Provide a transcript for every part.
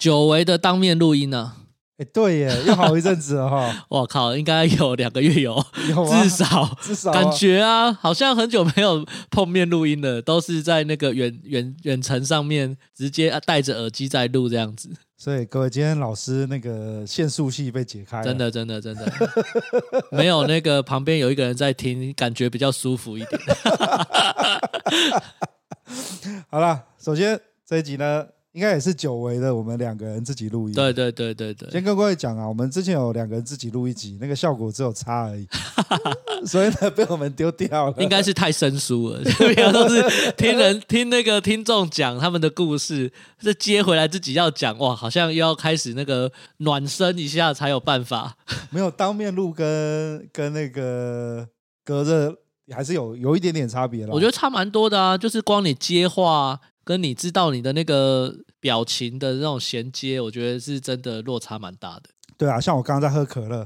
久违的当面录音呢。哎，对耶，又好一阵子了哈！我靠，应该有两个月有？至少至少感觉啊，好像很久没有碰面录音了，都是在那个远远远程上面直接戴着耳机在录这样子。所以各位，今天老师那个限速器被解开了，真的真的真的，没有那个旁边有一个人在听，感觉比较舒服一点。好了，首先这一集呢。应该也是久违的，我们两个人自己录音。对对对对对。先跟各位讲啊，我们之前有两个人自己录一集，那个效果只有差而已，所以呢被我们丢掉了。应该是太生疏了，平常都是听人 听那个听众讲他们的故事，这接回来自己要讲哇，好像又要开始那个暖身一下才有办法。没有当面录跟跟那个隔着还是有有一点点差别了。我觉得差蛮多的啊，就是光你接话。跟你知道你的那个表情的那种衔接，我觉得是真的落差蛮大的。对啊，像我刚刚在喝可乐，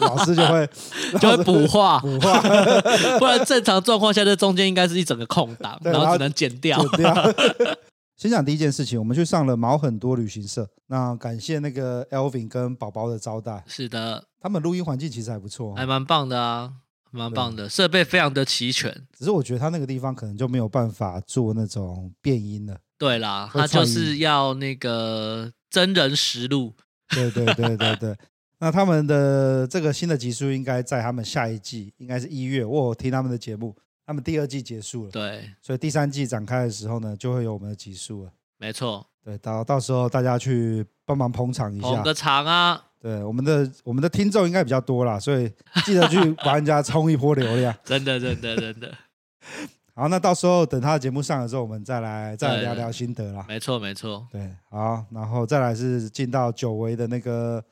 老，老师就会 就会补话，补话，不然正常状况下，这中间应该是一整个空档，然后只能剪掉。剪掉 先讲第一件事情，我们去上了毛很多旅行社，那感谢那个 Elvin 跟宝宝的招待。是的，他们录音环境其实还不错，还蛮棒的啊。蛮棒的，设备非常的齐全。只是我觉得他那个地方可能就没有办法做那种变音了。对啦，他就是要那个真人实录。对对对对对。那他们的这个新的集数应该在他们下一季，应该是一月。我有听他们的节目，他们第二季结束了。对。所以第三季展开的时候呢，就会有我们的集数了。没错。对，到到时候大家去帮忙捧场一下。捧个场啊！对，我们的我们的听众应该比较多啦，所以记得去帮人家冲一波流量。真的，真的，真的。好，那到时候等他的节目上了之后，我们再来再来聊聊心得啦。没错，没错。对，好，然后再来是进到久违的那个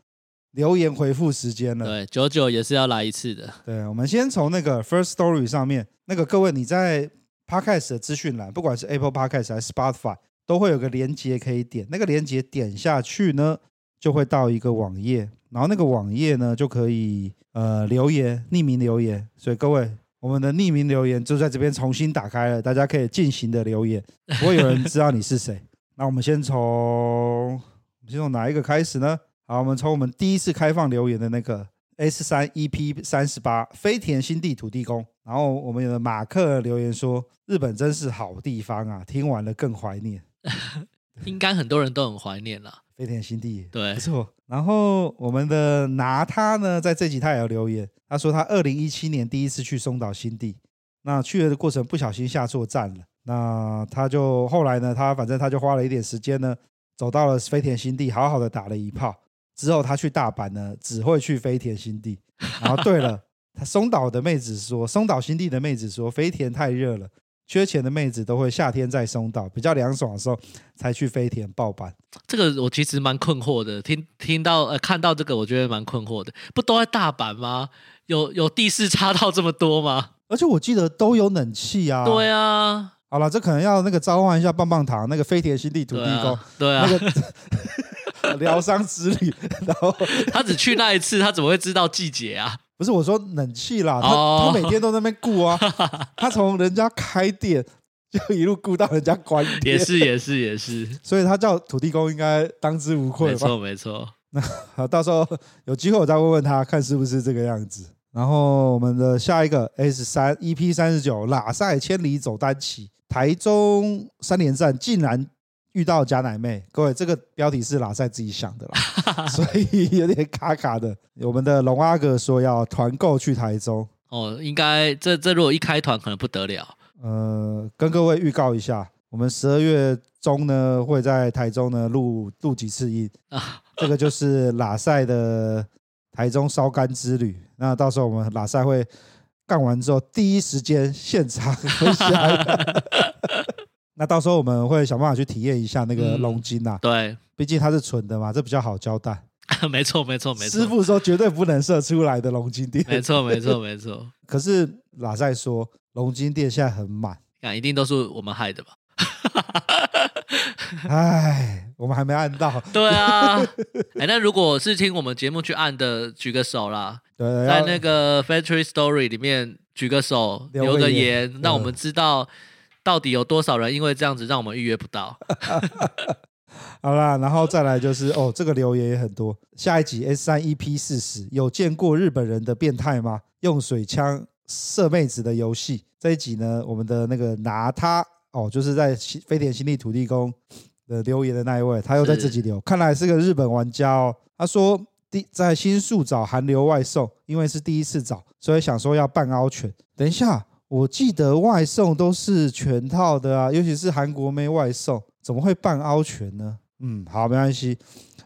留言回复时间了。对，九九也是要来一次的。对，我们先从那个 First Story 上面，那个各位你在 Podcast 的资讯栏，不管是 Apple Podcast 还是 Spotify，都会有个连接可以点，那个连接点下去呢，就会到一个网页，然后那个网页呢就可以呃留言，匿名留言。所以各位，我们的匿名留言就在这边重新打开了，大家可以尽情的留言，不会有人知道你是谁。那我们先从我们先从哪一个开始呢？好，我们从我们第一次开放留言的那个 S 三 EP 三十八飞田新地土地公，然后我们有的马克留言说：日本真是好地方啊，听完了更怀念。应该很多人都很怀念了。飞田新地，对，没错。然后我们的拿他呢，在这集他也有留言，他说他二零一七年第一次去松岛新地，那去了的过程不小心下错站了，那他就后来呢，他反正他就花了一点时间呢，走到了飞田新地，好好的打了一炮。之后他去大阪呢，只会去飞田新地。然后对了，他松岛的妹子说，松岛新地的妹子说，飞田太热了。缺钱的妹子都会夏天在松岛比较凉爽的时候才去飞田报班。这个我其实蛮困惑的，听听到呃看到这个，我觉得蛮困惑的。不都在大阪吗？有有地势差到这么多吗？而且我记得都有冷气啊。对啊。好了，这可能要那个召唤一下棒棒糖，那个飞田新地土地公。对啊。对啊那个 疗伤之旅，然后 他只去那一次，他怎么会知道季节啊？不是我说冷气啦，他、oh. 他每天都在那边顾啊，他从人家开店就一路顾到人家关店，也是也是也是，所以他叫土地公应该当之无愧吧？没错没错。那好，到时候有机会我再问问他，看是不是这个样子。然后我们的下一个 S 三 EP 三十九，喇赛千里走单骑，台中三连战竟然。遇到假奶妹，各位，这个标题是喇赛自己想的啦，所以有点卡卡的。我们的龙阿哥说要团购去台中，哦，应该这这如果一开团可能不得了。呃，跟各位预告一下，我们十二月中呢会在台中呢录录几次音啊，这个就是喇赛的台中烧干之旅。那到时候我们喇赛会干完之后，第一时间现场分享。那到时候我们会想办法去体验一下那个龙筋呐。对，毕竟它是纯的嘛，这比较好交代。没错，没错，没错。师傅说绝对不能射出来的龙筋店。没错，没错，没错。可是喇赛说龙筋店现在很满，那一定都是我们害的吧？哎，我们还没按到。对啊，哎，那如果是听我们节目去按的，举个手啦。对，对，在那个 Factory Story 里面举个手，留个言，让我们知道到底有多少人因为这样子让我们预约不到。好啦，然后再来就是哦，这个留言也很多。下一集 S 三 EP 四十，有见过日本人的变态吗？用水枪射妹子的游戏。这一集呢，我们的那个拿他哦，就是在飞田新地土地公的留言的那一位，他又在自己留，看来是个日本玩家哦。他说第在新宿找韩流外送，因为是第一次找，所以想说要办凹拳。等一下，我记得外送都是全套的啊，尤其是韩国妹外送，怎么会半凹全呢？嗯，好，没关系。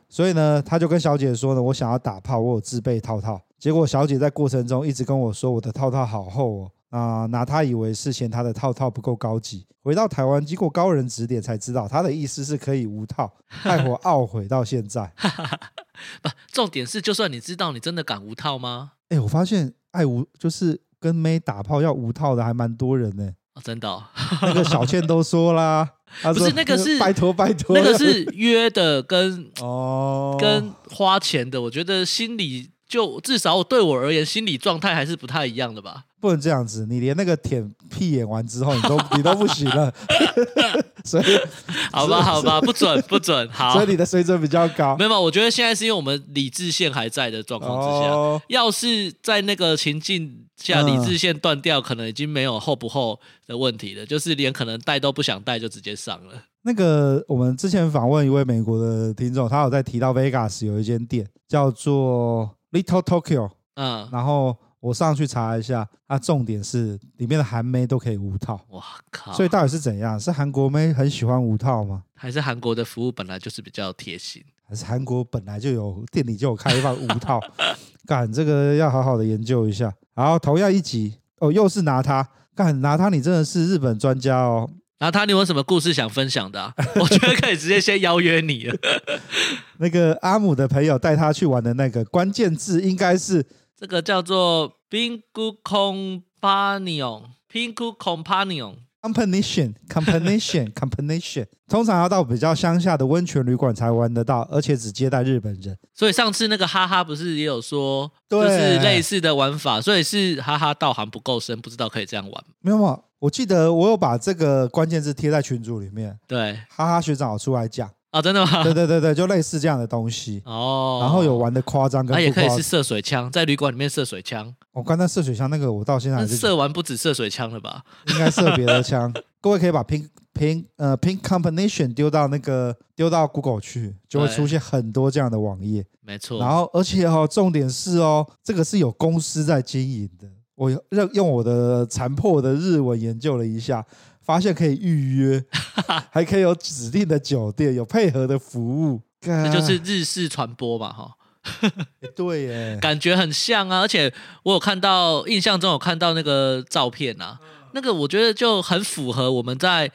所以呢，他就跟小姐说呢，我想要打炮，我有自备套套。结果小姐在过程中一直跟我说，我的套套好厚哦。啊、呃，拿他以为是嫌他的套套不够高级。回到台湾，经过高人指点才知道，他的意思是可以无套，害我懊悔到现在。不，重点是，就算你知道，你真的敢无套吗？哎，我发现爱无就是跟妹打炮要五套的还蛮多人呢。哦，真的、哦，那个小倩都说啦。不是那个是拜托拜托，那个是 约的跟哦跟花钱的，我觉得心里就至少对我而言，心理状态还是不太一样的吧。不能这样子，你连那个舔屁眼完之后，你都 你都不行了，所以好吧好吧，不准不准，好，所以你的水准比较高。没有，我觉得现在是因为我们理智线还在的状况之下，哦、要是在那个情境下理智线断掉，嗯、可能已经没有厚不厚的问题了，就是连可能带都不想带就直接上了。那个我们之前访问一位美国的听众，他有在提到 Vegas 有一间店叫做 Little Tokyo，嗯，然后。我上去查一下，它重点是里面的韩妹都可以无套。哇靠！所以到底是怎样？是韩国妹很喜欢无套吗？还是韩国的服务本来就是比较贴心？还是韩国本来就有店里就有开放无套？干这个要好好的研究一下。然后同样一集哦，又是拿它干拿它，你真的是日本专家哦。拿他，你有什么故事想分享的啊？我觉得可以直接先邀约你了。那个阿姆的朋友带他去玩的那个关键字应该是。这个叫做 Pinku Companion，Pinku Companion，Combination，Combination，通常要到比较乡下的温泉旅馆才玩得到，而且只接待日本人。所以上次那个哈哈不是也有说，就是类似的玩法，所以是哈哈道行不够深，不知道可以这样玩。没有吗？我记得我有把这个关键字贴在群组里面，对，哈哈学长有出来讲。啊、哦，真的吗？对对对对，就类似这样的东西哦。然后有玩的夸张，跟它、啊、也可以是射水枪，在旅馆里面射水枪。我刚才射水枪那个，我到现在还是射完不止射水枪了吧？应该射别的枪。各位可以把 pink pink 呃 pink combination 丢到那个丢到 Google 去，就会出现很多这样的网页。没错。然后而且哦，重点是哦，这个是有公司在经营的。我用用我的残破的日文研究了一下。发现可以预约，还可以有指定的酒店，有配合的服务，这就是日式传播嘛，哈。对耶，感觉很像啊，而且我有看到，印象中有看到那个照片啊，那个我觉得就很符合我们在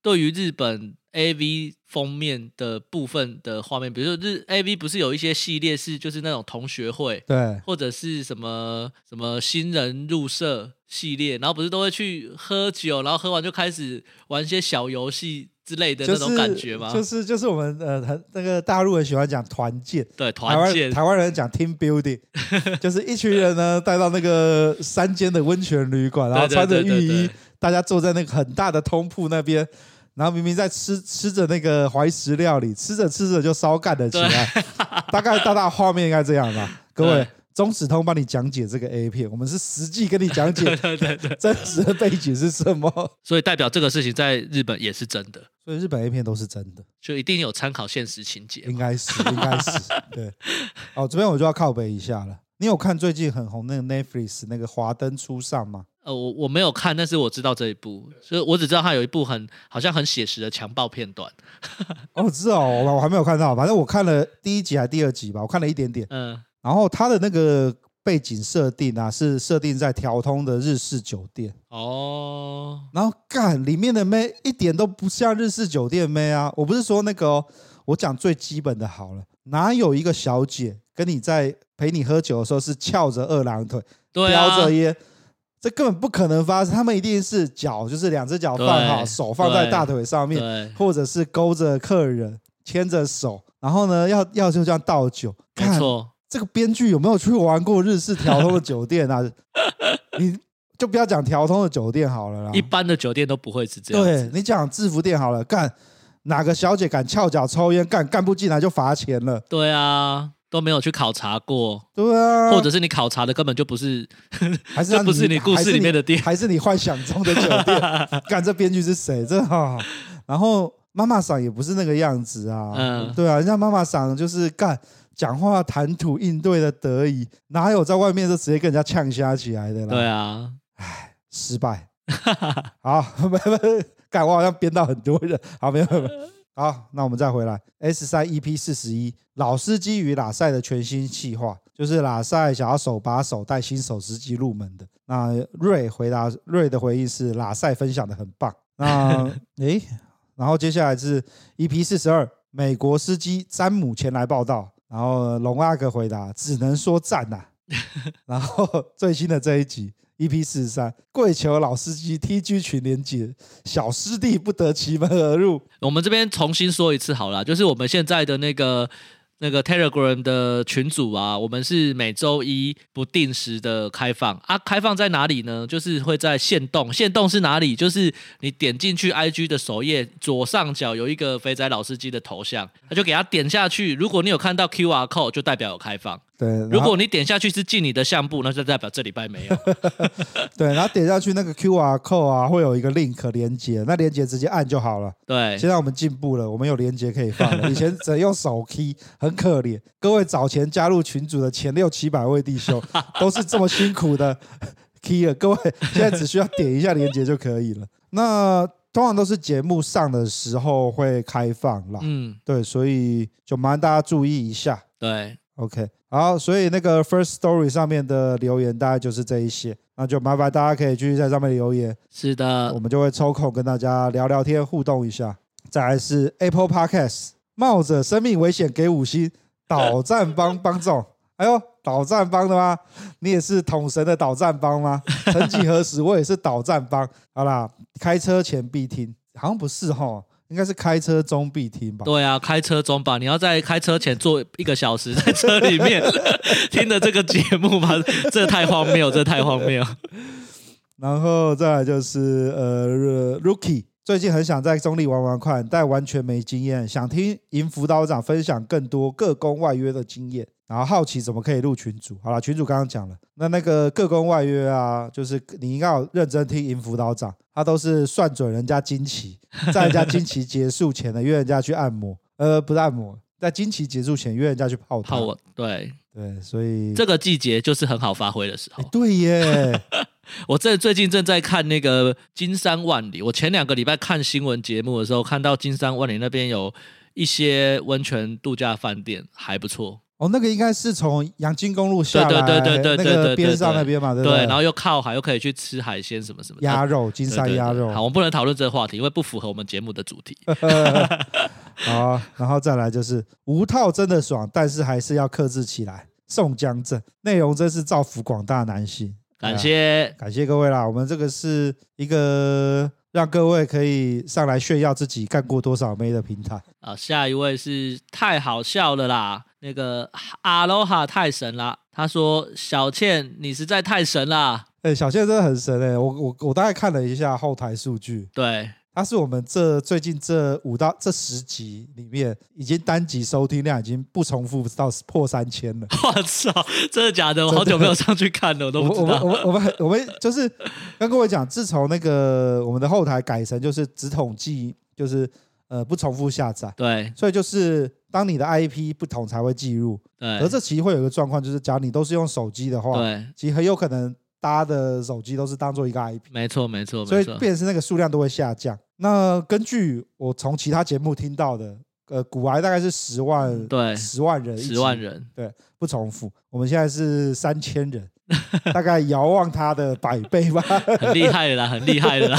对于日本。A V 封面的部分的画面，比如说日 A V 不是有一些系列是就是那种同学会，对，或者是什么什么新人入社系列，然后不是都会去喝酒，然后喝完就开始玩一些小游戏之类的那种感觉吗？就是就是，就是我们呃很那个大陆人喜欢讲团建，对，团建，台湾人讲 team building，就是一群人呢带到那个山间的温泉旅馆，然后穿着浴衣，大家坐在那个很大的通铺那边。然后明明在吃吃着那个怀石料理，吃着吃着就烧干了起来，大概大大画面应该这样吧？各位，中指通帮你讲解这个 A 片，我们是实际跟你讲解，对对对，真实的背景是什么？所以代表这个事情在日本也是真的，所以日本 A 片都是真的，就一定有参考现实情节，应该是应该是 对。哦，这边我就要靠北一下了。你有看最近很红那个 Netflix 那个《华灯初上》吗？呃，我我没有看，但是我知道这一部，所以我只知道它有一部很好像很写实的强暴片段。哦，知道，我我还没有看到，反正我看了第一集还是第二集吧，我看了一点点。嗯，然后它的那个背景设定啊，是设定在条通的日式酒店哦。然后干里面的妹一点都不像日式酒店妹啊！我不是说那个哦，我讲最基本的好了，哪有一个小姐跟你在陪你喝酒的时候是翘着二郎腿，叼着烟？这根本不可能发生，他们一定是脚就是两只脚放好，手放在大腿上面，或者是勾着客人牵着手，然后呢，要要就这样倒酒。没错，这个编剧有没有去玩过日式条通的酒店啊？你就不要讲条通的酒店好了啦，一般的酒店都不会是这样。对，你讲制服店好了，干哪个小姐敢翘脚抽烟，干干不进来就罚钱了。对啊。都没有去考察过，对啊，或者是你考察的根本就不是，还是不是你故事里面的店，还是你幻想中的酒店？干这编剧是谁？这好。然后妈妈桑也不是那个样子啊，嗯，对啊，人家妈妈桑就是干讲话谈吐应对的得意，哪有在外面就直接跟人家呛瞎起来的啦？对啊，唉，失败。好，没没干，我好像编到很多人，好，没有没有。好，那我们再回来 S 三 EP 四十一老司机与拉赛的全新企划，就是拉赛想要手把手带新手司机入门的。那瑞回答瑞的回应是拉赛分享的很棒。那 诶，然后接下来是 EP 四十二美国司机詹姆前来报道，然后龙阿哥回答只能说赞呐、啊。然后最新的这一集。EP 四十三，跪求老司机 TG 群连结，小师弟不得其门而入。我们这边重新说一次好了，就是我们现在的那个。那个 Telegram 的群组啊，我们是每周一不定时的开放啊，开放在哪里呢？就是会在限动，限动是哪里？就是你点进去 IG 的首页左上角有一个肥仔老司机的头像，他就给他点下去。如果你有看到 QR code，就代表有开放。对，如果你点下去是进你的相簿，那就代表这礼拜没有。对，然后点下去那个 QR code 啊，会有一个 link 连接，那连接直接按就好了。对，现在我们进步了，我们有连接可以放了。以前只能用手 key，很可怜。各位早前加入群组的前六七百位弟兄，都是这么辛苦的 key 了。各位现在只需要点一下连接就可以了。那通常都是节目上的时候会开放啦。嗯，对，所以就麻烦大家注意一下。对，OK，好，所以那个 First Story 上面的留言大概就是这一些，那就麻烦大家可以继续在上面留言。是的，我们就会抽空跟大家聊聊天，互动一下。再来是 Apple Podcast。冒着生命危险给五星，导战帮帮众，哎呦，导战帮的吗？你也是统神的导战帮吗？曾几何时，我也是导战帮。好啦，开车前必听，好像不是哈，应该是开车中必听吧？对啊，开车中吧，你要在开车前坐一个小时，在车里面 听的这个节目吗？这太荒谬，这太荒谬。然后再来就是呃，Rookie。最近很想在中立玩玩看，但完全没经验，想听银辅导长分享更多各工外约的经验，然后好奇怎么可以入群主。好了，群主刚刚讲了，那那个各工外约啊，就是你应该要认真听银辅导长，他都是算准人家经期，在人家 经期结束前呢，约人家去按摩，呃，不是按摩，在经期结束前约人家去泡汤。泡，对对，所以这个季节就是很好发挥的时候。对耶。我这最近正在看那个金山万里。我前两个礼拜看新闻节目的时候，看到金山万里那边有一些温泉度假饭店，还不错。哦，那个应该是从阳金公路下来，对对对对对，那个边上那边嘛，对不对？对，然后又靠海，又可以去吃海鲜什么什么。鸭肉，金山鸭肉。好，我们不能讨论这个话题，因为不符合我们节目的主题。好，然后再来就是无套真的爽，但是还是要克制起来。宋江镇内容真是造福广大男性。感谢、啊、感谢各位啦！我们这个是一个让各位可以上来炫耀自己干过多少妹的平台啊。下一位是太好笑了啦，那个阿罗哈太神啦。他说：“小倩，你实在太神啦！”哎、欸，小倩真的很神哎、欸！我我我大概看了一下后台数据，对。他是我们这最近这五到这十集里面，已经单集收听量已经不重复到破三千了。我操，真的假的？我好久没有上去看了，我都不知道。我们我们我们我们就是跟各位讲，自从那个我们的后台改成就是只统计，就是呃不重复下载。对。所以就是当你的 IP 不同才会记录。对。而这其实会有一个状况，就是假如你都是用手机的话，对，其实很有可能。大家的手机都是当做一个 IP，没错没错，所以变成那个数量都会下降。那根据我从其他节目听到的，呃，古癌大概是十万，对，十万人，十万人，对，不重复。我们现在是三千人，大概遥望他的百倍吧，很厉害的啦，很厉害的啦。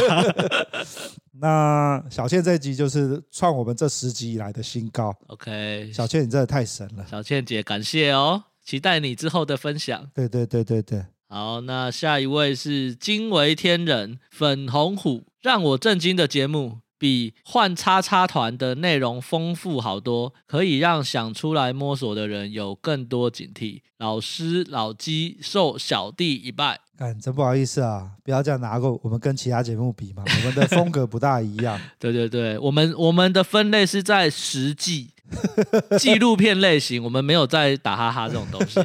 那小倩这一集就是创我们这十集以来的新高。OK，小倩你真的太神了，小倩姐，感谢哦，期待你之后的分享。对对对对对。好，那下一位是惊为天人粉红虎，让我震惊的节目。比换叉叉团的内容丰富好多，可以让想出来摸索的人有更多警惕。老师老鸡受小弟一拜，哎，真不好意思啊，不要这样拿过我们跟其他节目比嘛，我们的风格不大一样。对对对，我们我们的分类是在实际 纪录片类型，我们没有在打哈哈这种东西。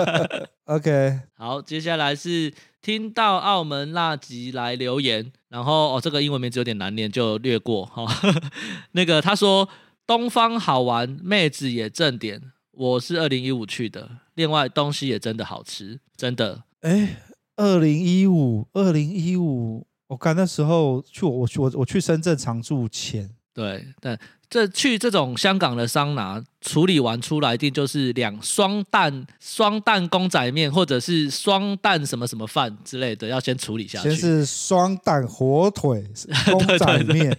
OK，好，接下来是。听到澳门那集来留言，然后哦，这个英文名字有点难念，就略过哈、哦。那个他说东方好玩，妹子也正点。我是二零一五去的，另外东西也真的好吃，真的。哎，二零一五，二零一五，我看那时候去我我去我我去深圳常住前，对，但。这去这种香港的桑拿处理完出来，一定就是两双蛋双蛋公仔面，或者是双蛋什么什么饭之类的，要先处理下去。先是双蛋火腿 公仔面，对对对，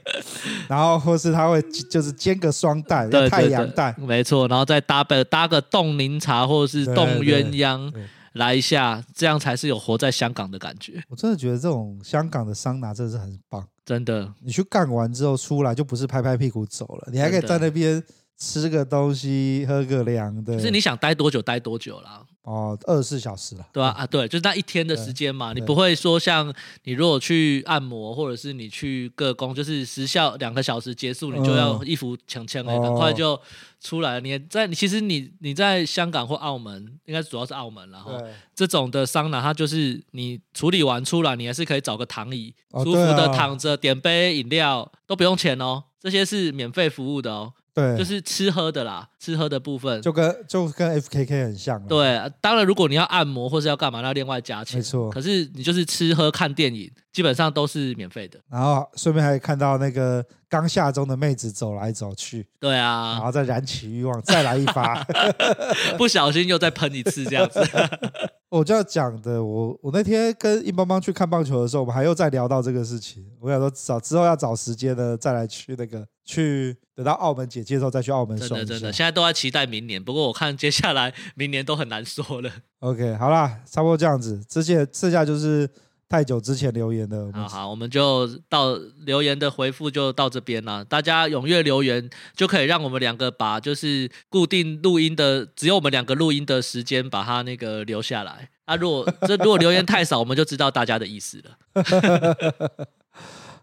然后或是他会就是煎个双蛋，对太阳蛋，没错，然后再搭配搭个冻柠茶或者是冻鸳鸯。来一下，这样才是有活在香港的感觉。我真的觉得这种香港的桑拿真的是很棒，真的。你去干完之后出来，就不是拍拍屁股走了，你还可以在那边吃个东西，喝个凉的。就是你想待多久待多久啦。哦，二十四小时了，对吧？啊，对，就是那一天的时间嘛，你不会说像你如果去按摩，或者是你去个工，就是时效两个小时结束，你就要衣服抢抢哎，很快就出来了。你在你其实你你在香港或澳门，应该主要是澳门，然后这种的桑拿，它就是你处理完出来，你还是可以找个躺椅，舒服的躺着，点杯饮料都不用钱哦，这些是免费服务的哦。对，就是吃喝的啦，吃喝的部分就跟就跟 FKK 很像。对，当然如果你要按摩或是要干嘛，那另外加钱。没错，可是你就是吃喝看电影，基本上都是免费的。然后顺便还可以看到那个刚下钟的妹子走来走去。对啊，然后再燃起欲望，再来一发 不小心又再喷一次这样子。我就要讲的，我我那天跟硬邦邦去看棒球的时候，我们还又再聊到这个事情。我想说找之后要找时间呢，再来去那个去等到澳门解禁之后再去澳门。真的真的，现在都在期待明年。不过我看接下来明年都很难说了。OK，好啦，差不多这样子。之前剩下就是。太久之前留言的，好好，我们就到留言的回复就到这边了。大家踊跃留言，就可以让我们两个把就是固定录音的，只有我们两个录音的时间，把它那个留下来。啊，如果这如果留言太少，我们就知道大家的意思了。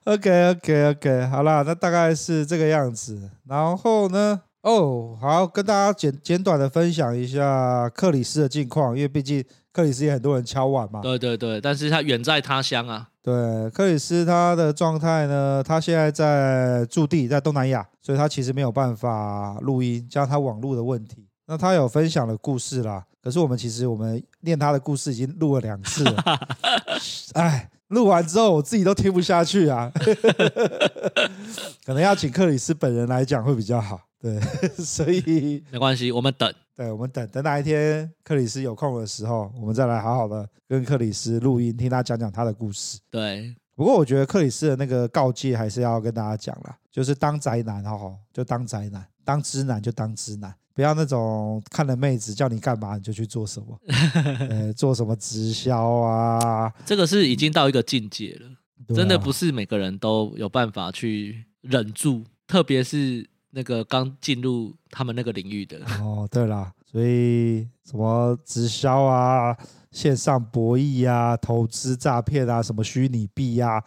OK OK OK，好啦，那大概是这个样子。然后呢，哦，好，跟大家简简短的分享一下克里斯的近况，因为毕竟。克里斯也很多人敲碗嘛，对对对，但是他远在他乡啊。对，克里斯他的状态呢，他现在在驻地在东南亚，所以他其实没有办法录音，加上他网络的问题。那他有分享的故事啦，可是我们其实我们念他的故事已经录了两次了，哎，录完之后我自己都听不下去啊，可能要请克里斯本人来讲会比较好。对，所以没关系，我们等。对，我们等等哪一天克里斯有空的时候，我们再来好好的跟克里斯录音，听他讲讲他的故事。对，不过我觉得克里斯的那个告诫还是要跟大家讲啦，就是当宅男好好，就当宅男，当直男就当直男，不要那种看了妹子叫你干嘛你就去做什么，呃，做什么直销啊，这个是已经到一个境界了，啊、真的不是每个人都有办法去忍住，特别是。那个刚进入他们那个领域的。哦，对啦，所以什么直销啊、线上博弈啊、投资诈骗啊、什么虚拟币啊，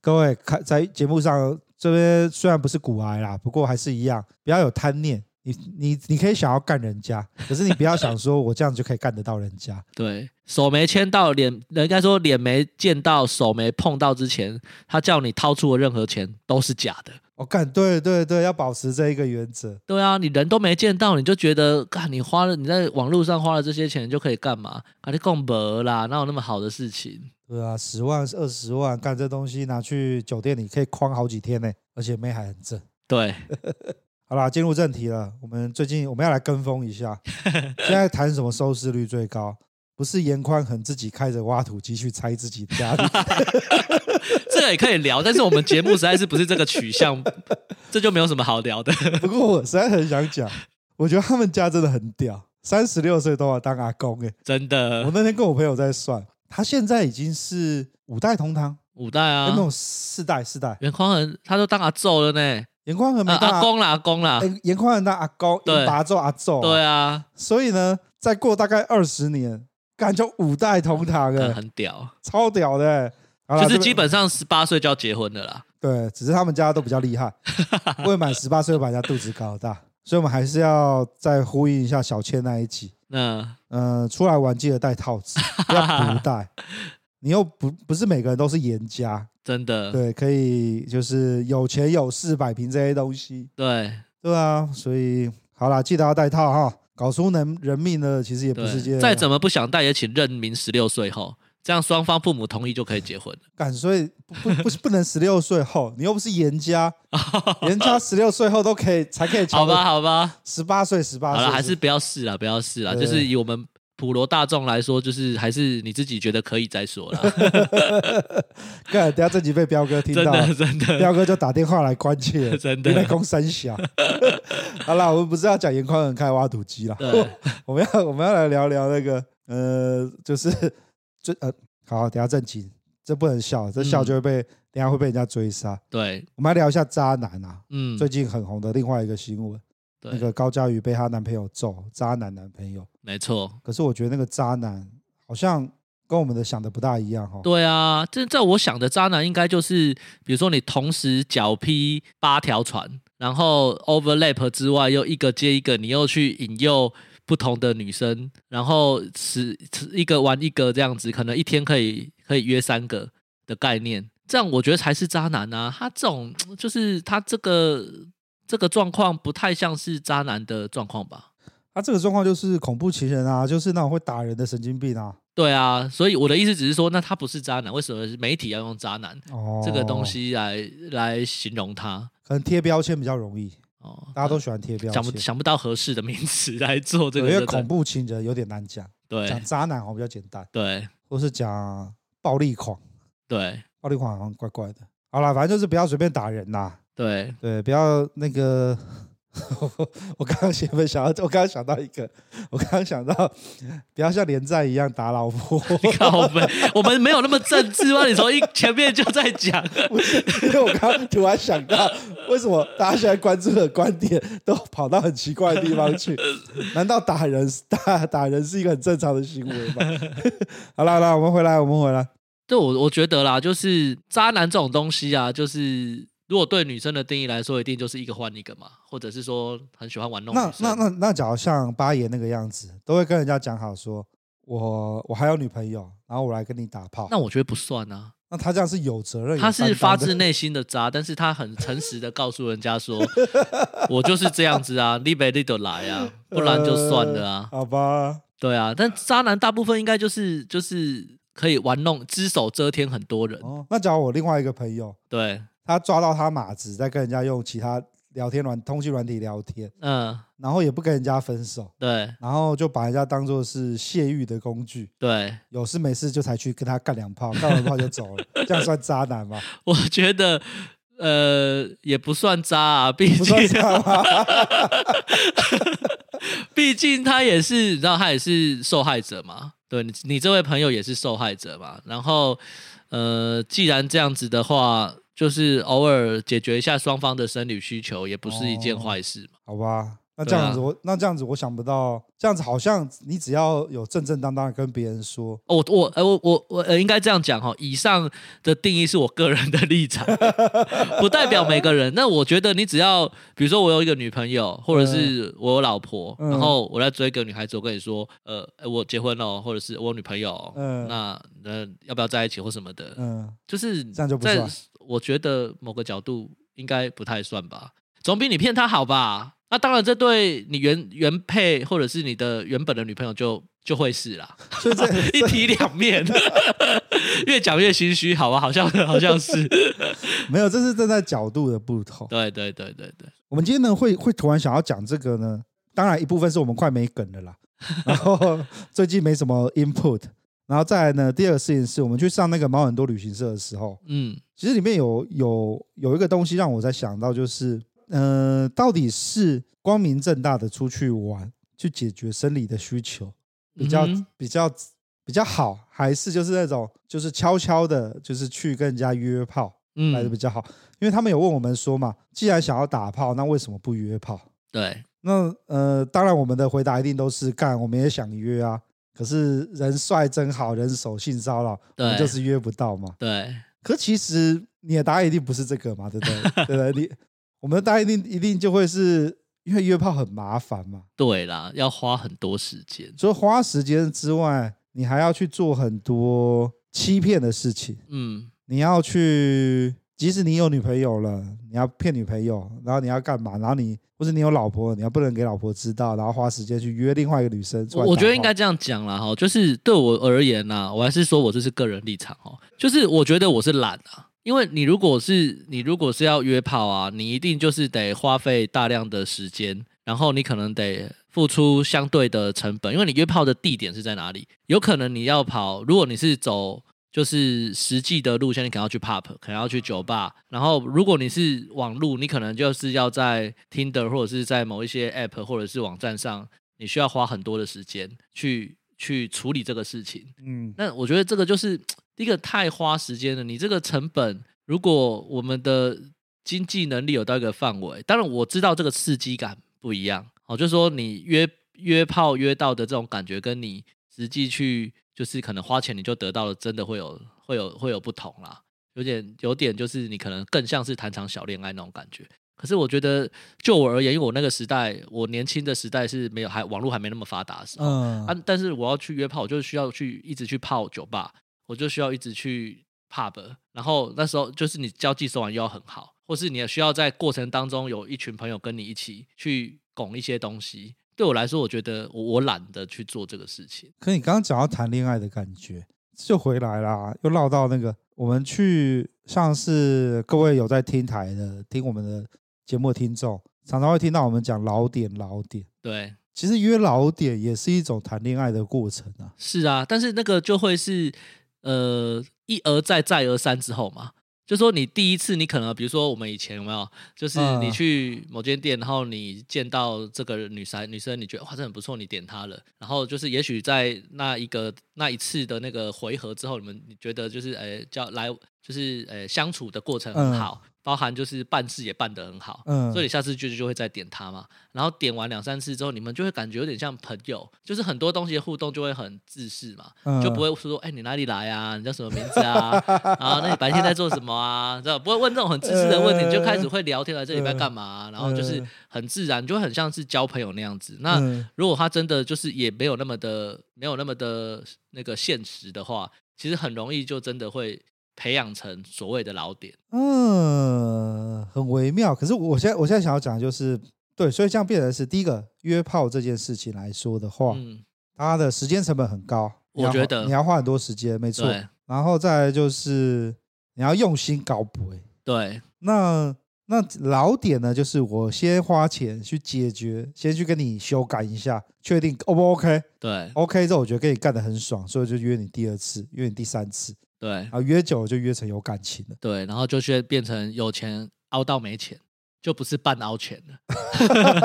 各位看在节目上这边虽然不是骨癌啦，不过还是一样，不要有贪念。你你你可以想要干人家，可是你不要想说我这样就可以干得到人家。对，手没牵到脸，人家说脸没见到，手没碰到之前，他叫你掏出的任何钱都是假的。我干、哦，对对对，要保持这一个原则。对啊，你人都没见到，你就觉得，干，你花了，你在网络上花了这些钱就可以干嘛？啊，你更薄啦，哪有那么好的事情？对啊，十万二十万干这东西拿去酒店里可以框好几天呢，而且妹还很正。对。好啦，进入正题了。我们最近我们要来跟风一下，现在谈什么收视率最高？不是颜宽恒自己开着挖土机去拆自己的家里，这个也可以聊，但是我们节目实在是不是这个取向，这就没有什么好聊的。不过我实在很想讲，我觉得他们家真的很屌，三十六岁都要当阿公哎，真的。我那天跟我朋友在算，他现在已经是五代同堂，五代啊，有没有四代？四代。颜宽恒他都当阿昼了呢，颜宽恒没当阿公啦，阿公啦，颜宽恒当阿公，对，阿祖阿祖，对啊。所以呢，再过大概二十年。感觉五代同堂哎，很屌，超屌的，就是基本上十八岁就要结婚的啦。对，只是他们家都比较厉害，未满十八岁就把人家肚子搞大，所以我们还是要再呼应一下小千那一集。嗯嗯，出来玩记得带套子，不要不带。你又不不是每个人都是严家，真的。对，可以就是有钱有势摆平这些东西。对对啊，所以好啦，记得要戴套哈。搞出人人命的，其实也不是件。再怎么不想戴，也请认明十六岁后，这样双方父母同意就可以结婚了。敢所以不不是不能十六岁后，你又不是严家，严家十六岁后都可以才可以。好吧，好吧，十八岁十八岁，还是不要试了，不要试了，就是以我们。普罗大众来说，就是还是你自己觉得可以再说了。等下这集被彪哥听到，真的真的，彪哥就打电话来关切，真的。你在攻三小。好了，我们不是要讲颜宽很开挖土机了，我们要我们要来聊聊那个呃，就是最呃，好，等下正经，这不能笑，这笑就会被、嗯、等下会被人家追杀。对，我们来聊一下渣男啊，嗯，最近很红的另外一个新闻。那个高佳瑜被她男朋友揍，渣男男朋友，没错。可是我觉得那个渣男好像跟我们的想的不大一样哈。对啊，这在我想的渣男应该就是，比如说你同时脚劈八条船，然后 overlap 之外又一个接一个，你又去引诱不同的女生，然后是一个玩一个这样子，可能一天可以可以约三个的概念，这样我觉得才是渣男啊。他这种就是他这个。这个状况不太像是渣男的状况吧？他这个状况就是恐怖情人啊，就是那种会打人的神经病啊。对啊，所以我的意思只是说，那他不是渣男，为什么媒体要用渣男、哦、这个东西来来形容他？可能贴标签比较容易哦，大家都喜欢贴标签，想不想不到合适的名词来做这个。因为恐怖情人有点难讲，对，讲渣男好像比较简单，对，或是讲暴力狂，对，暴力狂好像怪怪的。好了，反正就是不要随便打人呐。对对，不要那个，我刚刚前面想到，我刚刚想到一个，我刚刚想到，不要像连战一样打老婆。你看，我们没有那么政治吗？你从一前面就在讲，因为我刚刚突然想到，为什么大家现在关注的观点都跑到很奇怪的地方去？难道打人打打人是一个很正常的行为吗？好了好了，我们回来，我们回来。对，我我觉得啦，就是渣男这种东西啊，就是。如果对女生的定义来说，一定就是一个换一个嘛，或者是说很喜欢玩弄。那那那那，假如像八爷那个样子，都会跟人家讲好说，我我还有女朋友，然后我来跟你打炮。那我觉得不算啊。那他这样是有责任，他是发自 内心的渣，但是他很诚实的告诉人家说，我就是这样子啊，你别你都来啊，不然就算了啊。好吧。对啊，但渣男大部分应该就是就是可以玩弄，只手遮天很多人。哦，那假如我另外一个朋友，对。他抓到他马子，在跟人家用其他聊天软通讯软体聊天，嗯，然后也不跟人家分手，对，然后就把人家当做是泄欲的工具，对，有事没事就才去跟他干两炮，干完炮就走了，这样算渣男吗？我觉得，呃，也不算渣啊，毕竟，毕竟他也是，你知道，他也是受害者嘛，对你，你这位朋友也是受害者嘛，然后，呃，既然这样子的话。就是偶尔解决一下双方的生理需求，也不是一件坏事嘛。好吧，那这样子我，啊、那这样子，我想不到，这样子好像你只要有正正当当的跟别人说，我我呃我我我呃应该这样讲哈，以上的定义是我个人的立场，不代表每个人。那我觉得你只要，比如说我有一个女朋友，或者是我有老婆，嗯、然后我在追一个女孩子，我跟你说，呃，我结婚了，或者是我有女朋友，嗯，那呃要不要在一起或什么的，嗯，就是这样就不算。我觉得某个角度应该不太算吧，总比你骗他好吧？那当然，这对你原原配或者是你的原本的女朋友就就会是啦，所以这 一体两面，越讲越心虚，好吧？好像好像是 没有，这是站在角度的不同。对对对对对，我们今天呢会会突然想要讲这个呢，当然一部分是我们快没梗了啦，然后最近没什么 input，然后再来呢，第二个事情是我们去上那个毛很多旅行社的时候，嗯，其实里面有有有一个东西让我在想到，就是呃，到底是光明正大的出去玩去解决生理的需求比较比较比较好，还是就是那种就是悄悄的，就是去跟人家约炮？嗯，来的比较好，因为他们有问我们说嘛，既然想要打炮，那为什么不约炮？对，那呃，当然我们的回答一定都是干，我们也想约啊，可是人帅真好，人手性骚扰，我们就是约不到嘛。对，可其实你的答案一定不是这个嘛，对不对？对不对？你我们的答案一定一定就会是因为约炮很麻烦嘛。对啦，要花很多时间，除了花时间之外，你还要去做很多欺骗的事情。嗯。你要去，即使你有女朋友了，你要骗女朋友，然后你要干嘛？然后你或者你有老婆，你要不能给老婆知道，然后花时间去约另外一个女生。我觉得应该这样讲啦，哈，就是对我而言呢，我还是说我这是个人立场哦，就是我觉得我是懒啊，因为你如果是你如果是要约炮啊，你一定就是得花费大量的时间，然后你可能得付出相对的成本，因为你约炮的地点是在哪里？有可能你要跑，如果你是走。就是实际的路线，你可能要去 pub，可能要去酒吧。然后，如果你是网路，你可能就是要在 Tinder 或者是在某一些 app 或者是网站上，你需要花很多的时间去去处理这个事情。嗯，那我觉得这个就是第 一个太花时间了。你这个成本，如果我们的经济能力有到一个范围，当然我知道这个刺激感不一样。哦，就是说你约约炮约到的这种感觉，跟你实际去。就是可能花钱你就得到了，真的会有会有会有不同啦，有点有点就是你可能更像是谈场小恋爱那种感觉。可是我觉得就我而言，因为我那个时代，我年轻的时代是没有还网络还没那么发达的时候，嗯啊，但是我要去约炮，我就需要去一直去泡酒吧，我就需要一直去 pub，然后那时候就是你交际手腕又要很好，或是你也需要在过程当中有一群朋友跟你一起去拱一些东西。对我来说，我觉得我我懒得去做这个事情。可你刚刚讲到谈恋爱的感觉，就回来啦，又绕到那个我们去，像是各位有在听台的、听我们的节目的听众，常常会听到我们讲老点老点。对，其实约老点也是一种谈恋爱的过程啊。是啊，但是那个就会是呃一而再再而三之后嘛。就说你第一次，你可能比如说我们以前有没有，就是你去某间店，然后你见到这个女生，女生你觉得哇，这很不错，你点她了，然后就是也许在那一个那一次的那个回合之后，你们你觉得就是诶叫来就是诶相处的过程很好。包含就是办事也办得很好，嗯，所以你下次就就会再点他嘛，然后点完两三次之后，你们就会感觉有点像朋友，就是很多东西的互动就会很自私嘛，嗯、就不会说哎、欸、你哪里来啊，你叫什么名字啊，啊那你白天在做什么啊，知道不会问这种很自私的问题，你就开始会聊天来这里边干嘛、啊，然后就是很自然，就会很像是交朋友那样子。那如果他真的就是也没有那么的没有那么的那个现实的话，其实很容易就真的会。培养成所谓的老点，嗯，很微妙。可是我现在我现在想要讲的就是，对，所以这样变成是第一个约炮这件事情来说的话，嗯，它的时间成本很高，我觉得你要花很多时间，没错。然后再来就是你要用心搞补，对。那那老点呢，就是我先花钱去解决，先去跟你修改一下，确定 O 不 OK？对，OK 之后我觉得跟你干得很爽，所以就约你第二次，约你第三次。对，啊，约久了就约成有感情了。对，然后就会变成有钱凹到没钱，就不是半凹钱了，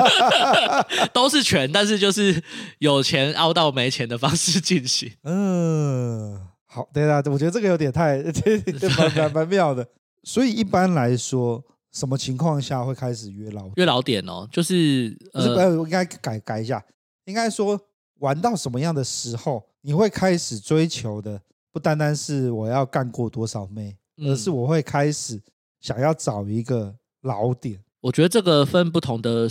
都是全，但是就是有钱凹到没钱的方式进行。嗯，好，对啊，我觉得这个有点太 蛮蛮蛮妙的。所以一般来说，什么情况下会开始约老约老点哦？就是不是，我应该改改一下，应该说玩到什么样的时候，你会开始追求的？不单单是我要干过多少妹，而是我会开始想要找一个老点。我觉得这个分不同的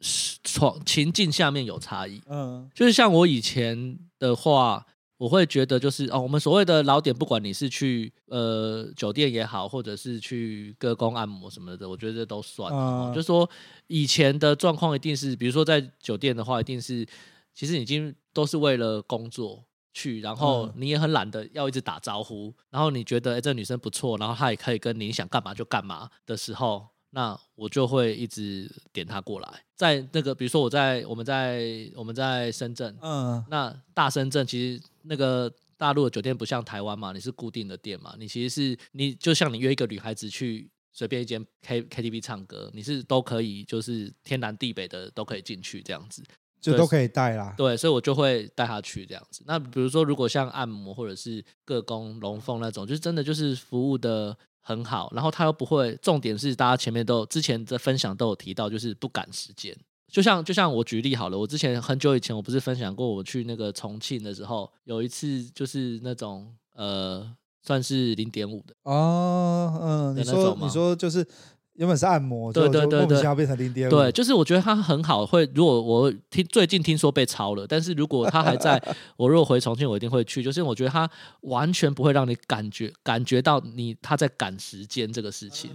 情情境下面有差异。嗯，就是像我以前的话，我会觉得就是哦，我们所谓的老点，不管你是去呃酒店也好，或者是去歌功按摩什么的，我觉得这都算。嗯，就是说以前的状况一定是，比如说在酒店的话，一定是其实已经都是为了工作。去，然后你也很懒得要一直打招呼，然后你觉得哎，这个女生不错，然后她也可以跟你想干嘛就干嘛的时候，那我就会一直点他过来。在那个，比如说我在我们在我们在深圳，嗯，那大深圳其实那个大陆的酒店不像台湾嘛，你是固定的店嘛，你其实是你就像你约一个女孩子去随便一间 K K T V 唱歌，你是都可以，就是天南地北的都可以进去这样子。就都可以带啦，对，所以我就会带他去这样子。那比如说，如果像按摩或者是各工、龙凤那种，就是真的就是服务的很好，然后他又不会。重点是大家前面都之前的分享都有提到，就是不赶时间。就像就像我举例好了，我之前很久以前我不是分享过，我去那个重庆的时候，有一次就是那种呃，算是零点五的哦，嗯，你说你说就是。原本是按摩，对对对对，变成零点五。对，就是我觉得它很好。会如果我听最近听说被抄了，但是如果它还在，我如果回重庆，我一定会去。就是我觉得它完全不会让你感觉感觉到你他在赶时间这个事情。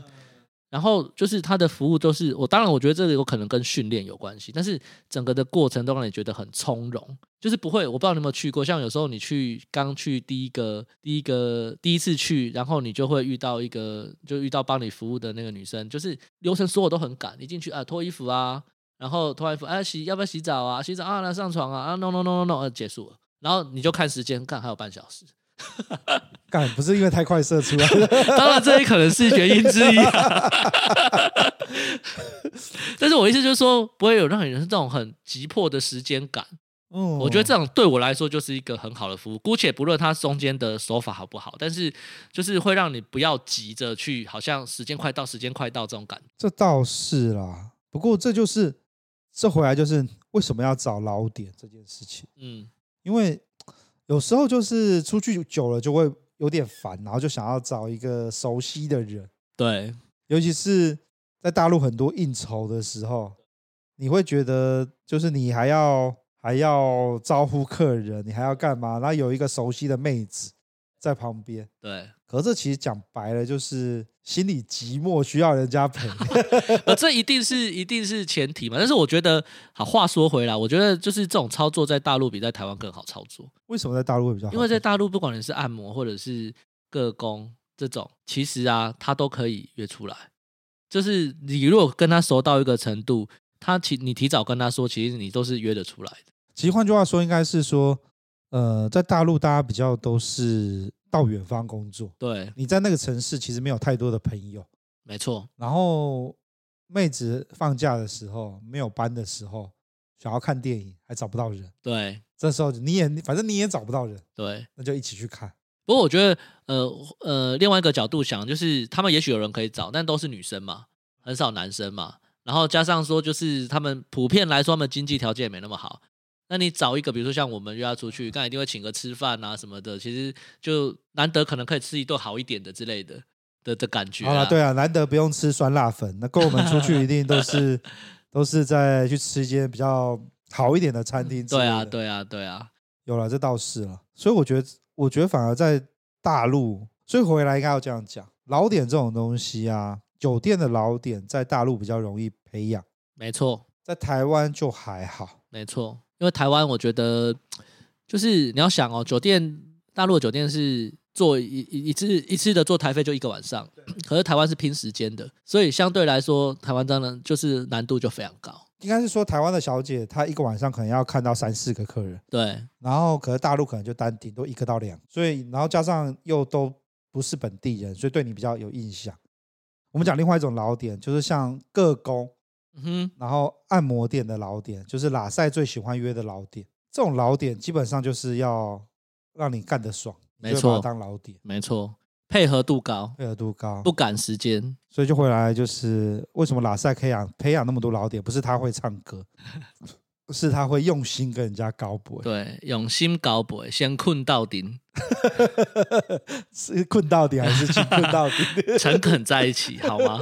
然后就是他的服务都是我，当然我觉得这个有可能跟训练有关系，但是整个的过程都让你觉得很从容，就是不会。我不知道你有没有去过，像有时候你去刚去第一个第一个第一次去，然后你就会遇到一个就遇到帮你服务的那个女生，就是流程所有都很赶，你进去啊脱衣服啊，然后脱完衣服哎洗要不要洗澡啊？洗澡啊来上床啊啊 no no no no no 结束了，然后你就看时间，看还有半小时。干不是因为太快射出来，当然这也可能是原因之一，啊。但是我意思就是说，不会有让人这种很急迫的时间感。嗯，我觉得这种对我来说就是一个很好的服务。姑且不论它中间的手法好不好，但是就是会让你不要急着去，好像时间快到，时间快到这种感觉。这倒是啦，不过这就是这回来就是为什么要找老点这件事情。嗯，因为。有时候就是出去久了就会有点烦，然后就想要找一个熟悉的人。对，尤其是在大陆很多应酬的时候，你会觉得就是你还要还要招呼客人，你还要干嘛？然后有一个熟悉的妹子在旁边。对。可是这其实讲白了，就是心里寂寞，需要人家陪。呃，这一定是一定是前提嘛。但是我觉得，好，话说回来，我觉得就是这种操作在大陆比在台湾更好操作。为什么在大陆会比较好？因为在大陆，不管你是按摩或者是个工这种，其实啊，他都可以约出来。就是你如果跟他熟到一个程度，他提你提早跟他说，其实你都是约得出来的。其实换句话说，应该是说，呃，在大陆大家比较都是。到远方工作，对，你在那个城市其实没有太多的朋友，没错。然后妹子放假的时候，没有班的时候，想要看电影还找不到人，对。这时候你也反正你也找不到人，对，那就一起去看。不过我觉得，呃呃，另外一个角度想，就是他们也许有人可以找，但都是女生嘛，很少男生嘛。然后加上说，就是他们普遍来说，他们经济条件也没那么好。那你找一个，比如说像我们约他出去，刚才一定会请个吃饭啊什么的。其实就难得可能可以吃一顿好一点的之类的的的感觉。啊，对啊，难得不用吃酸辣粉，那跟我们出去一定都是 都是在去吃一间比较好一点的餐厅。对啊，对啊，对啊，有了，这倒是了。所以我觉得，我觉得反而在大陆，所以回来应该要这样讲，老点这种东西啊，酒店的老点在大陆比较容易培养。没错，在台湾就还好。没错。因为台湾，我觉得就是你要想哦，酒店大陆的酒店是做一一一次一次的做台费就一个晚上，可是台湾是拼时间的，所以相对来说，台湾当然就是难度就非常高。应该是说，台湾的小姐她一个晚上可能要看到三四个客人，对，然后可是大陆可能就单顶多一个到两，所以然后加上又都不是本地人，所以对你比较有印象。我们讲另外一种老点，就是像各工。嗯，然后按摩店的老点就是拉塞最喜欢约的老点，这种老点基本上就是要让你干得爽，没错，当老点，没错，配合度高，配合度高，不赶时间，所以就回来就是为什么拉塞可以养培养那么多老点，不是他会唱歌，是他会用心跟人家交陪，对，用心交陪，先困到顶，是困到底还是去困到底？诚恳在一起，好吗？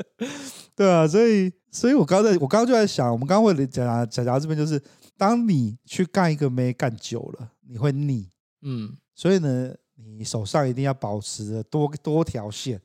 对啊，所以，所以我刚才，我刚刚就在想，我们刚刚会讲讲讲到这边，就是当你去干一个妹干久了，你会腻，嗯，所以呢，你手上一定要保持多多条线，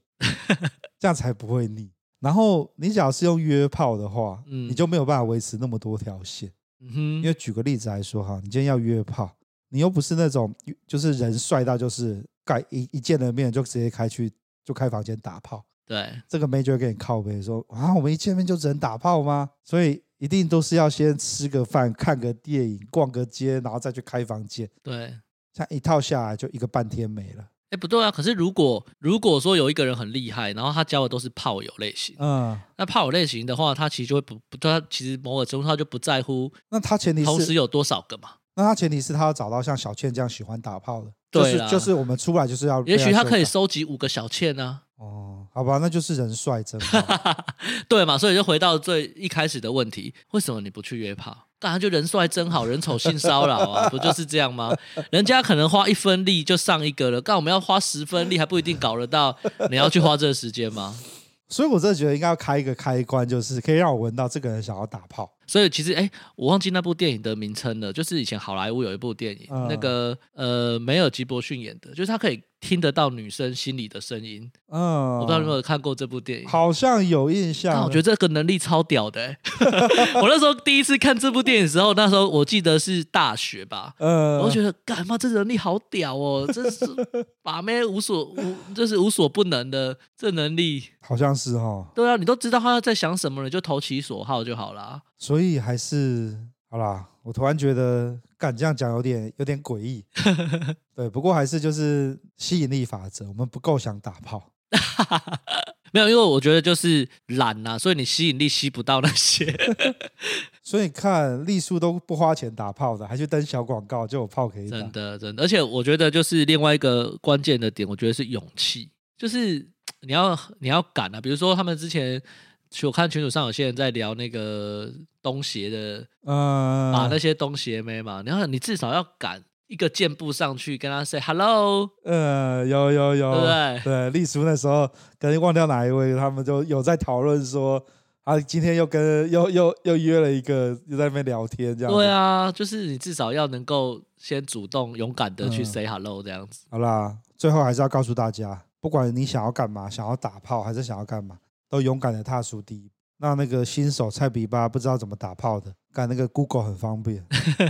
这样才不会腻。然后你只要是用约炮的话，嗯，你就没有办法维持那么多条线，嗯哼。因为举个例子来说哈，你今天要约炮，你又不是那种就是人帅到就是盖一一见了面就直接开去就开房间打炮。对，这个妹就会给你靠背说啊，我们一见面就只能打炮吗？所以一定都是要先吃个饭、看个电影、逛个街，然后再去开房间。对，像一套下来就一个半天没了。哎，不对啊！可是如果如果说有一个人很厉害，然后他教的都是炮友类型，嗯，那炮友类型的话，他其实就会不不，他其实某个程度他就不在乎。那他前提是同时有多少个嘛？那他前提是他要找到像小倩这样喜欢打炮的，就是对就是我们出来就是要。也许他可以收集五个小倩呢、啊。哦，好吧，那就是人帅真好。对嘛？所以就回到最一开始的问题：为什么你不去约炮？就人帅真好，人丑性骚扰啊，不就是这样吗？人家可能花一分力就上一个了，干我们要花十分力还不一定搞得到，你要去花这个时间吗？所以我真的觉得应该要开一个开关，就是可以让我闻到这个人想要打炮。所以其实，哎，我忘记那部电影的名称了，就是以前好莱坞有一部电影，嗯、那个呃梅尔吉伯逊演的，就是他可以。听得到女生心里的声音，嗯，我不知道你有没有看过这部电影，好像有印象。但我觉得这个能力超屌的、欸。我那时候第一次看这部电影的时候，那时候我记得是大学吧，嗯，我觉得干嘛这能力好屌哦，这是把妹无所无，这是无所不能的这能力，好像是哈。对啊，你都知道他在想什么了，就投其所好就好啦。所以还是好啦，我突然觉得。敢这样讲有点有点诡异，对，不过还是就是吸引力法则，我们不够想打炮，没有，因为我觉得就是懒呐、啊，所以你吸引力吸不到那些，所以你看丽叔都不花钱打炮的，还去登小广告就有炮可以打，真的真的，而且我觉得就是另外一个关键的点，我觉得是勇气，就是你要你要敢啊，比如说他们之前。我看群组上有些人在聊那个东协的，嗯，把那些东协妹嘛，然后你至少要敢一个箭步上去跟他 say hello，呃，有有有，对不对？对，丽叔那时候跟忘掉哪一位，他们就有在讨论说，啊，今天又跟又又又约了一个，又在那边聊天这样。对啊，就是你至少要能够先主动勇敢的去 say hello 这样子。好啦，最后还是要告诉大家，不管你想要干嘛，想要打炮还是想要干嘛。都勇敢的踏出第一步。那那个新手菜比巴不知道怎么打炮的，干那个 Google 很方便，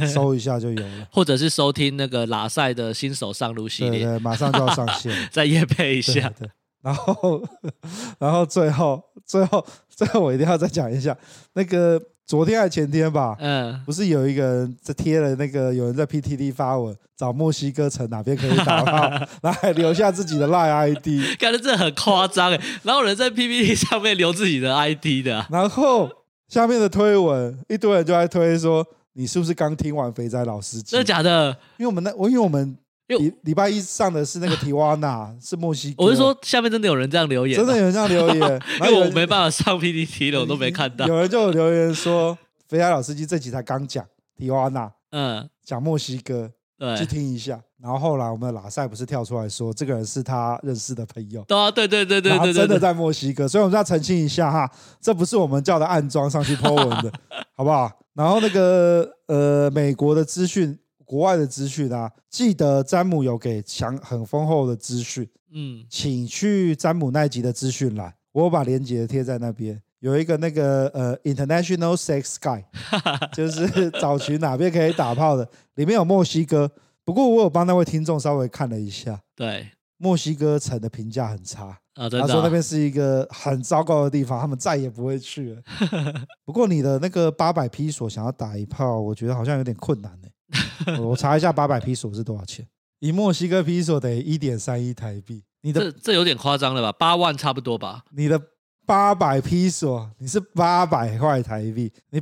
搜一下就有了。或者是收听那个拉塞的新手上路系列，对对，马上就要上线，再夜配一下。对，对，然后，然后最后，最后，最后，我一定要再讲一下那个。昨天还前天吧，嗯，不是有一个人在贴了那个有人在 PTT 发文找墨西哥城哪边可以打炮，然后还留下自己的 LINE ID，感觉这很夸张哎，然后人在 PPT 上面留自己的 ID 的，啊，然后下面的推文一堆人就在推说，你是不是刚听完肥仔老司机？真的假的？因为我们那我因为我们。礼礼拜一上的是那个提瓦纳，是墨西哥。我是说，下面真的有人这样留言，真的有人这样留言，因为我没办法上 PPT 了，我都没看到。有人就有留言说，肥仔老司机这集才刚讲提瓦纳，嗯，讲墨西哥，对，去听一下。然后后来我们的拉塞不是跳出来说，这个人是他认识的朋友。对啊，对对对对对，真的在墨西哥，所以我们要澄清一下哈，这不是我们叫的暗装上去 po 文的，好不好？然后那个呃，美国的资讯。国外的资讯啊，记得詹姆有给强很丰厚的资讯，嗯，请去詹姆那集的资讯栏，我把链接贴在那边。有一个那个呃，International Sex Guy，就是找寻哪边可以打炮的，里面有墨西哥。不过我有帮那位听众稍微看了一下，对，墨西哥城的评价很差啊，他说那边是一个很糟糕的地方，他们再也不会去了。不过你的那个八百披索想要打一炮，我觉得好像有点困难呢。我查一下八百披索是多少钱？以墨西哥披索得一点三一台币。你的这这有点夸张了吧？八万差不多吧？你的八百披索，你是八百块台币，你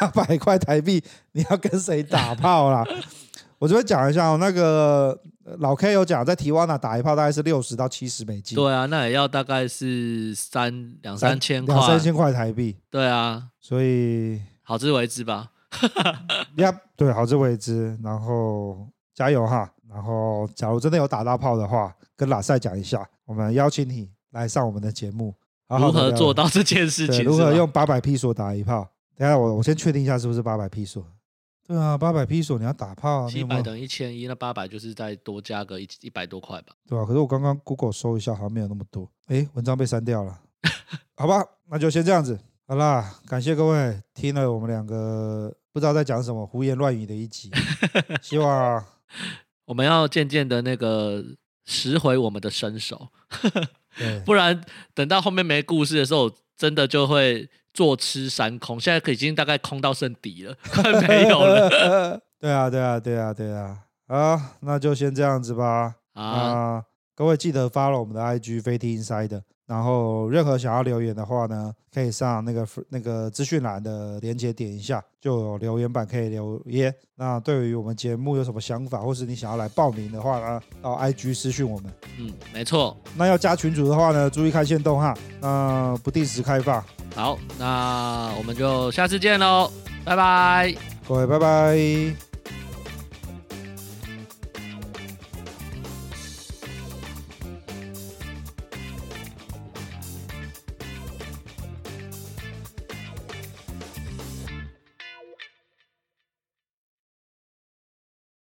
八百块台币，你要跟谁打炮啦？我这边讲一下哦，那个老 K 有讲，在提瓦纳打一炮大概是六十到七十美金。对啊，那也要大概是三两三千块，两三千块台币。对啊，所以好自为之吧。呀，对，好自为之，然后加油哈！然后，假如真的有打到炮的话，跟拉塞讲一下，我们邀请你来上我们的节目。好好，如何做到这件事情？如何用八百披索打一炮？等下我我先确定一下是不是八百披索。对啊，八百披索你要打炮，啊七百等于一千一，那八百就是再多加个一一百多块吧？对啊，可是我刚刚 Google 搜一下，好像没有那么多。哎，文章被删掉了。好吧，那就先这样子。好啦，感谢各位听了我们两个。不知道在讲什么胡言乱语的一集，希望我们要渐渐的那个拾回我们的身手。对，不然等到后面没故事的时候，真的就会坐吃山空。现在已经大概空到剩底了，快没有了。对啊，对啊，对啊，对啊。啊，那就先这样子吧。啊，各位记得 follow 我们的 IG 飞踢 Insider。然后，任何想要留言的话呢，可以上那个那个资讯栏的链接点一下，就有留言板可以留言。那对于我们节目有什么想法，或是你想要来报名的话呢，到 IG 私讯我们。嗯，没错。那要加群组的话呢，注意看限动哈。那不定时开放。好，那我们就下次见喽，拜拜，各位拜拜。